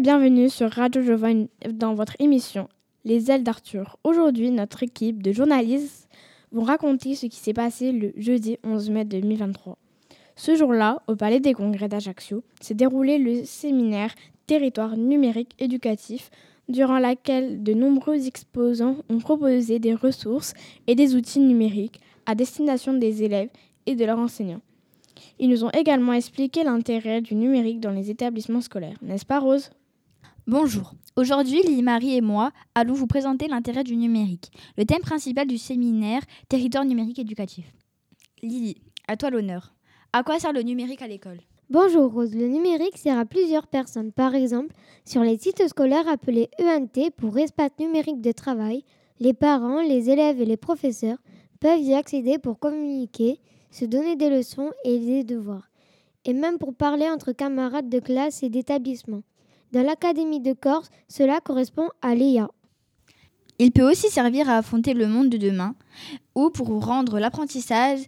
bienvenue sur Radio Jovan dans votre émission Les ailes d'Arthur. Aujourd'hui, notre équipe de journalistes vont raconter ce qui s'est passé le jeudi 11 mai 2023. Ce jour-là, au Palais des Congrès d'Ajaccio, s'est déroulé le séminaire Territoire numérique éducatif, durant lequel de nombreux exposants ont proposé des ressources et des outils numériques à destination des élèves et de leurs enseignants. Ils nous ont également expliqué l'intérêt du numérique dans les établissements scolaires, n'est-ce pas Rose? Bonjour. Aujourd'hui, Lily-Marie et moi allons vous présenter l'intérêt du numérique, le thème principal du séminaire Territoire numérique éducatif. Lily, à toi l'honneur. À quoi sert le numérique à l'école? Bonjour Rose, le numérique sert à plusieurs personnes. Par exemple, sur les sites scolaires appelés ENT pour espace numérique de travail, les parents, les élèves et les professeurs peuvent y accéder pour communiquer, se donner des leçons et des devoirs, et même pour parler entre camarades de classe et d'établissement. Dans l'Académie de Corse, cela correspond à l'EIA. Il peut aussi servir à affronter le monde de demain, ou pour rendre l'apprentissage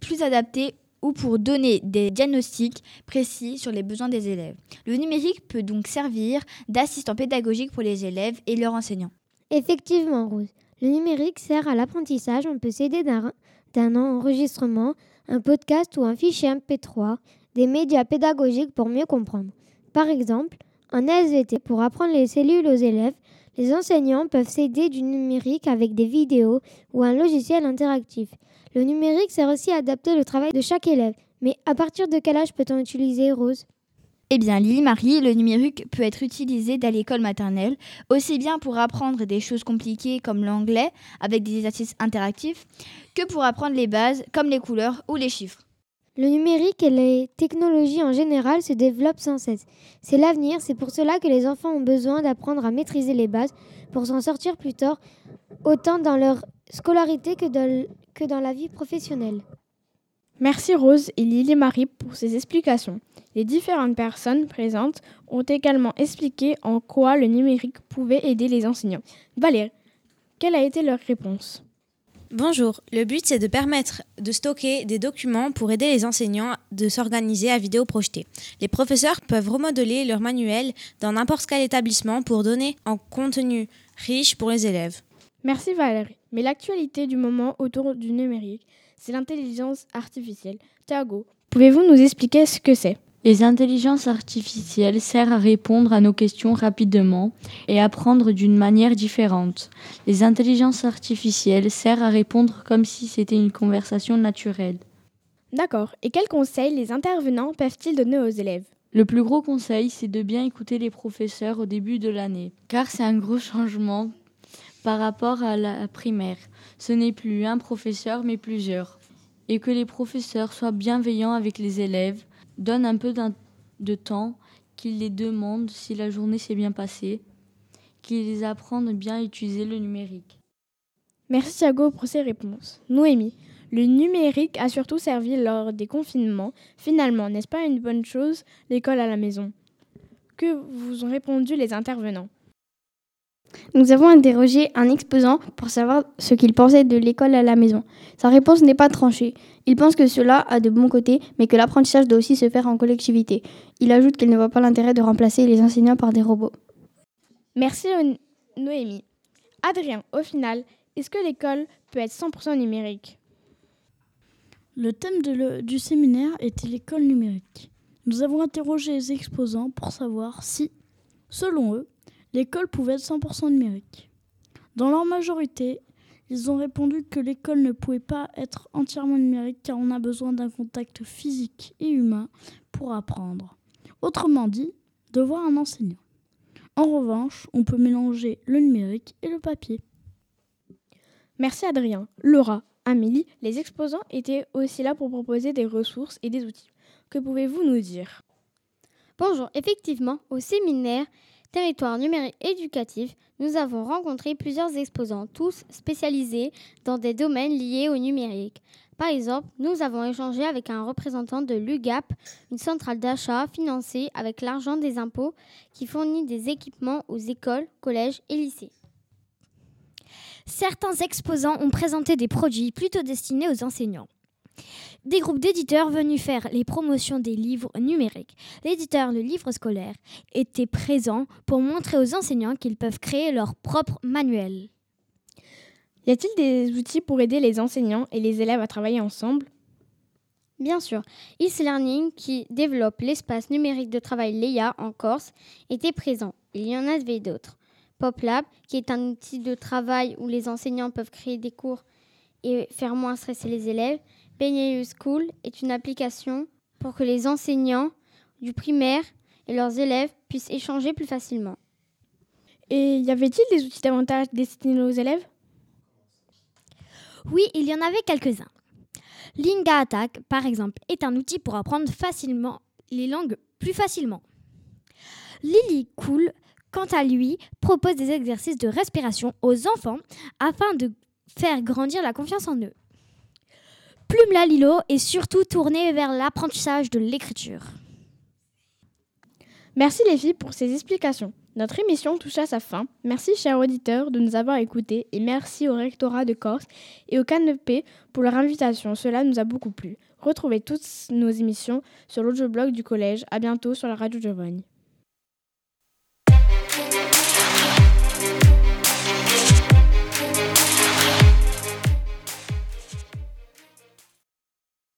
plus adapté ou pour donner des diagnostics précis sur les besoins des élèves. Le numérique peut donc servir d'assistant pédagogique pour les élèves et leurs enseignants. Effectivement, Rose. Le numérique sert à l'apprentissage. On peut s'aider d'un enregistrement, un podcast ou un fichier MP3, des médias pédagogiques pour mieux comprendre. Par exemple, en SVT, pour apprendre les cellules aux élèves, les enseignants peuvent s'aider du numérique avec des vidéos ou un logiciel interactif. Le numérique sert aussi à adapter le travail de chaque élève. Mais à partir de quel âge peut-on utiliser Rose? Eh bien, Lily-Marie, le numérique peut être utilisé dès l'école maternelle, aussi bien pour apprendre des choses compliquées comme l'anglais, avec des exercices interactifs, que pour apprendre les bases comme les couleurs ou les chiffres. Le numérique et les technologies en général se développent sans cesse. C'est l'avenir, c'est pour cela que les enfants ont besoin d'apprendre à maîtriser les bases pour s'en sortir plus tard, autant dans leur scolarité que dans, que dans la vie professionnelle. Merci Rose et Lily Marie pour ces explications. Les différentes personnes présentes ont également expliqué en quoi le numérique pouvait aider les enseignants. Valérie, quelle a été leur réponse? Bonjour, le but c'est de permettre de stocker des documents pour aider les enseignants de s'organiser à vidéo projetée. Les professeurs peuvent remodeler leur manuel dans n'importe quel établissement pour donner un contenu riche pour les élèves. Merci Valérie. Mais l'actualité du moment autour du numérique, c'est l'intelligence artificielle. Thiago, pouvez-vous nous expliquer ce que c'est? Les intelligences artificielles servent à répondre à nos questions rapidement et à apprendre d'une manière différente. Les intelligences artificielles servent à répondre comme si c'était une conversation naturelle. D'accord. Et quels conseils les intervenants peuvent-ils donner aux élèves? Le plus gros conseil, c'est de bien écouter les professeurs au début de l'année, car c'est un gros changement par rapport à la primaire. Ce n'est plus un professeur, mais plusieurs. Et que les professeurs soient bienveillants avec les élèves, donnent un peu de temps, qu'ils les demandent si la journée s'est bien passée, qu'ils les apprennent bien à utiliser le numérique. Merci Thiago pour ces réponses. Noémie, le numérique a surtout servi lors des confinements. Finalement, n'est-ce pas une bonne chose, l'école à la maison? Que vous ont répondu les intervenants? Nous avons interrogé un exposant pour savoir ce qu'il pensait de l'école à la maison. Sa réponse n'est pas tranchée. Il pense que cela a de bons côtés, mais que l'apprentissage doit aussi se faire en collectivité. Il ajoute qu'il ne voit pas l'intérêt de remplacer les enseignants par des robots. Merci Noémie. Adrien, au final, est-ce que l'école peut être 100% numérique? Le thème du séminaire était l'école numérique? Nous avons interrogé les exposants pour savoir si, selon eux, l'école pouvait être 100% numérique. Dans leur majorité, ils ont répondu que l'école ne pouvait pas être entièrement numérique car on a besoin d'un contact physique et humain pour apprendre. Autrement dit, de voir un enseignant. En revanche, on peut mélanger le numérique et le papier. Merci Adrien. Laura, Amélie, les exposants étaient aussi là pour proposer des ressources et des outils. Que pouvez-vous nous dire? Bonjour, effectivement, au séminaire, Territoire numérique éducatif, nous avons rencontré plusieurs exposants, tous spécialisés dans des domaines liés au numérique. Par exemple, nous avons échangé avec un représentant de l'UGAP, une centrale d'achat financée avec l'argent des impôts qui fournit des équipements aux écoles, collèges et lycées. Certains exposants ont présenté des produits plutôt destinés aux enseignants. Des groupes d'éditeurs venus faire les promotions des livres numériques. L'éditeur Le Livre Scolaire était présent pour montrer aux enseignants qu'ils peuvent créer leur propre manuel. Y a-t-il des outils pour aider les enseignants et les élèves à travailler ensemble? Bien sûr, e-learning qui développe l'espace numérique de travail Leia en Corse était présent. Il y en avait d'autres. PopLab, qui est un outil de travail où les enseignants peuvent créer des cours et faire moins stresser les élèves. Benayou School est une application pour que les enseignants du primaire et leurs élèves puissent échanger plus facilement. Et y avait-il des outils davantage destinés aux élèves? Oui, il y en avait quelques-uns. Linga Attack, par exemple, est un outil pour apprendre facilement les langues plus facilement. Lily Cool, quant à lui, propose des exercices de respiration aux enfants afin de faire grandir la confiance en eux. Plume la Lilo est surtout tournée vers l'apprentissage de l'écriture. Merci les filles pour ces explications. Notre émission touche à sa fin. Merci chers auditeurs de nous avoir écoutés et merci au rectorat de Corse et au Canopé pour leur invitation. Cela nous a beaucoup plu. Retrouvez toutes nos émissions sur l'audio blog du collège. À bientôt sur la radio Giovanni.